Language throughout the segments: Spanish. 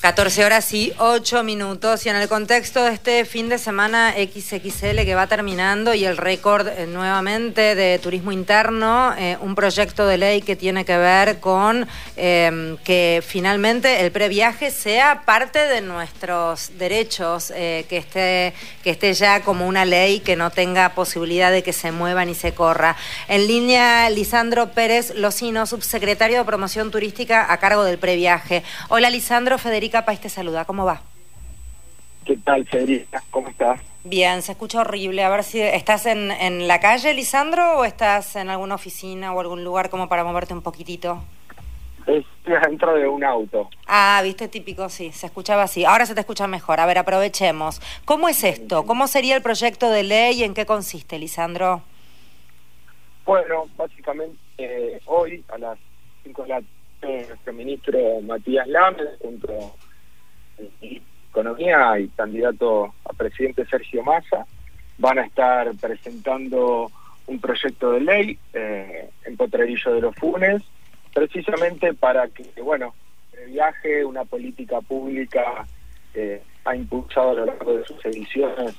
14 horas y 8 minutos. Y en el contexto de este fin de semana XXL que va terminando y el récord eh, nuevamente de turismo interno, eh, un proyecto de ley que tiene que ver con em, que finalmente el previaje sea parte de nuestros derechos, eh, que, esté, que esté ya como una ley que no tenga posibilidad de que se mueva ni se corra. En línea, Lisandro Pérez Locino, subsecretario de Promoción Turística a cargo del previaje. Hola, Lisandro, Federico. Federica te saluda. ¿Cómo va? ¿Qué tal, Federica? ¿Cómo estás? Bien, se escucha horrible. A ver si estás en, en la calle, Lisandro, o estás en alguna oficina o algún lugar como para moverte un poquitito. Estoy dentro de un auto. Ah, viste, típico, sí, se escuchaba así. Ahora se te escucha mejor. A ver, aprovechemos. ¿Cómo es esto? ¿Cómo sería el proyecto de ley y en qué consiste, Lisandro? Bueno, básicamente eh, hoy a las 5 de la nuestro ministro Matías Lames, junto a Economía y candidato a presidente Sergio Massa, van a estar presentando un proyecto de ley eh, en Potrerillo de los Funes, precisamente para que, bueno, el viaje, una política pública que ha impulsado a lo largo de sus ediciones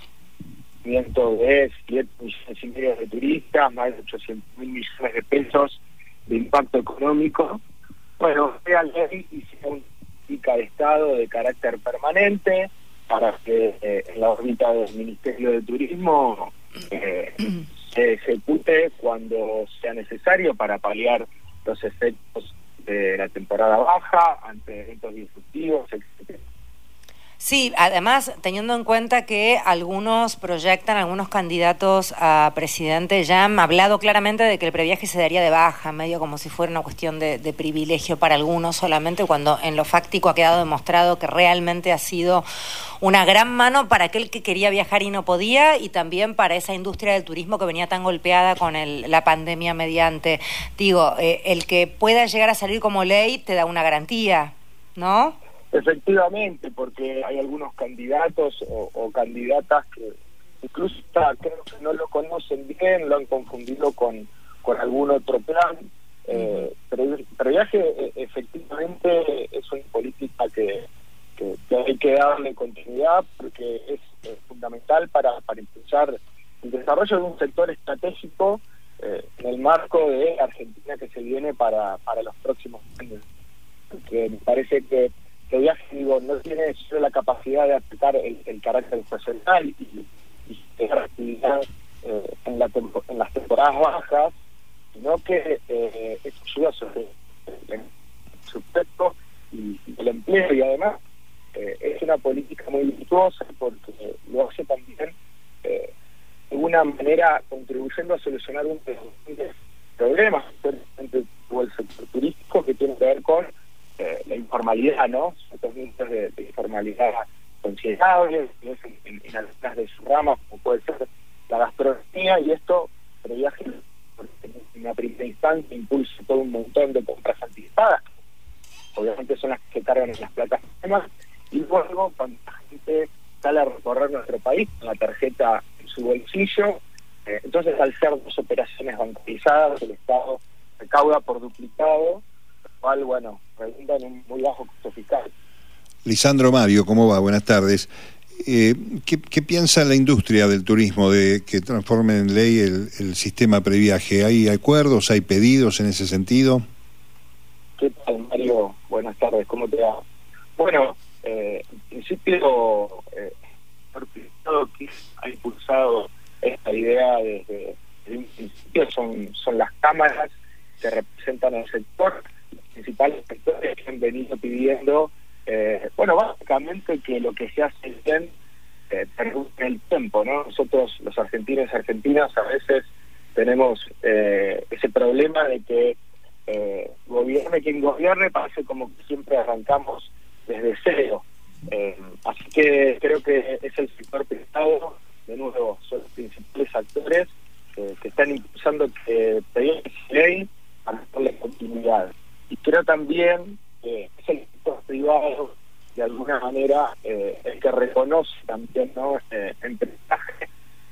de 7 millones y medio de turistas, más de 800 mil millones de pesos de impacto económico, bueno, sea ley y sea política de Estado de carácter permanente para que eh, en la órbita del Ministerio de Turismo eh, se ejecute cuando sea necesario para paliar los efectos de la temporada baja ante eventos disruptivos, etc. Sí, además, teniendo en cuenta que algunos proyectan, algunos candidatos a presidente ya han hablado claramente de que el previaje se daría de baja, medio como si fuera una cuestión de, privilegio para algunos solamente, cuando en lo fáctico ha quedado demostrado que realmente ha sido una gran mano para aquel que quería viajar y no podía, y también para esa industria del turismo que venía tan golpeada con la pandemia mediante. Digo, eh, el que pueda llegar a salir como ley te da una garantía, ¿no? Efectivamente, porque hay algunos candidatos o, candidatas que incluso creo que no lo conocen bien, lo han confundido con, con algún otro plan. Eh, pero, pero ya que e, efectivamente es una política que, que, hay que darle continuidad porque es fundamental para, para impulsar el desarrollo de un sector estratégico eh, en el marco de Argentina que se viene para, para los próximos años. Porque me parece que que digo, no tiene la capacidad de aplicar el, carácter profesional y, y actividad eh, en, la en las temporadas bajas, sino que eh, es ayuda sobre el supuesto y, el empleo y además eh, es una política muy virtuosa porque lo hace también eh, de alguna manera contribuyendo a solucionar un problemas, o el sector turístico que tiene que ver con la informalidad, ¿no? Estos nichos de, informalidad considerables, en, algunas de sus ramas, como puede ser la gastronomía, y esto previaje en una primera instancia impulsa todo un montón de compras anticipadas, obviamente son las que se cargan en las plataformas, y luego cuando la gente sale a recorrer nuestro país con la tarjeta en su bolsillo, eh, entonces al ser dos operaciones bancarizadas, el Estado recauda por duplicado cual, bueno, redunda en un muy bajo costo fiscal. Lisandro Mario, ¿cómo va? Buenas tardes. Eh, ¿qué, piensa la industria del turismo de que transforme en ley el, sistema previaje? ¿Hay acuerdos, hay pedidos en ese sentido? ¿Qué tal, Mario? Buenas tardes, ¿cómo te va? Bueno, eh, en principio, eh, que ha impulsado esta idea desde, desde un principio son, son las cámaras que representan el sector principales sectores que han venido pidiendo, eh, bueno, básicamente que lo que se hace bien eh, el tiempo, ¿no? Nosotros, los argentinos y argentinas, a veces tenemos eh, ese problema de que eh, gobierne quien gobierne, parece como que siempre arrancamos desde cero. Eh, así que creo que es el sector prestado, de nuevo, son los principales actores que están impulsando que pedir ley a darle continuidad y creo también de alguna manera eh, el que reconoce también no eh, en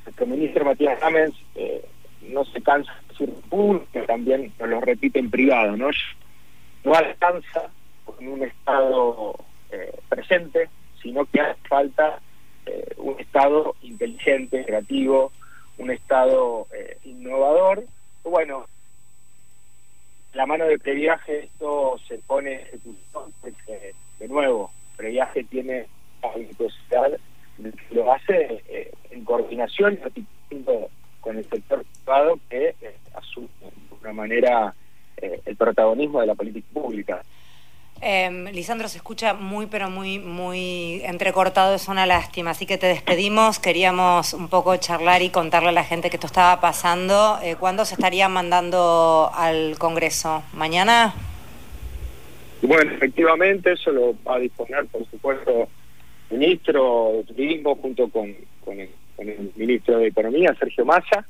nuestro ministro Matías Gámez eh, no se cansa de decir que también nos lo repite en privado no no alcanza con un estado eh, presente, sino que hace falta eh, un Estado inteligente, creativo, un Estado eh, innovador. Bueno, la mano de previaje esto se pone ejecución nuevo, previaje tiene la virtuosidad lo hace eh, en coordinación con el sector privado que asume de una manera el protagonismo de la política pública. Eh, Lisandro, se escucha muy, pero muy, muy entrecortado, es una lástima. Así que te despedimos. Queríamos un poco charlar y contarle a la gente que esto estaba pasando. Eh, ¿Cuándo se estaría mandando al Congreso? ¿Mañana? Bueno, efectivamente, eso lo va a disponer, por supuesto, el ministro de Turismo junto con, con, el, ministro de Economía, Sergio Massa.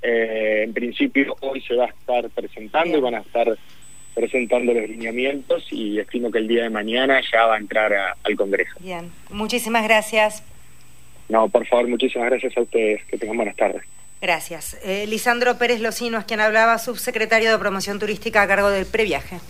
Eh, en principio, hoy se va a estar presentando y van a estar presentando los lineamientos y estimo que el día de mañana ya va a entrar al Congreso. Bien, muchísimas gracias. No, por favor, muchísimas gracias a ustedes. Que tengan buenas tardes. Gracias. Eh, Lisandro Pérez Locino es quien hablaba, subsecretario de Promoción Turística a cargo del previaje.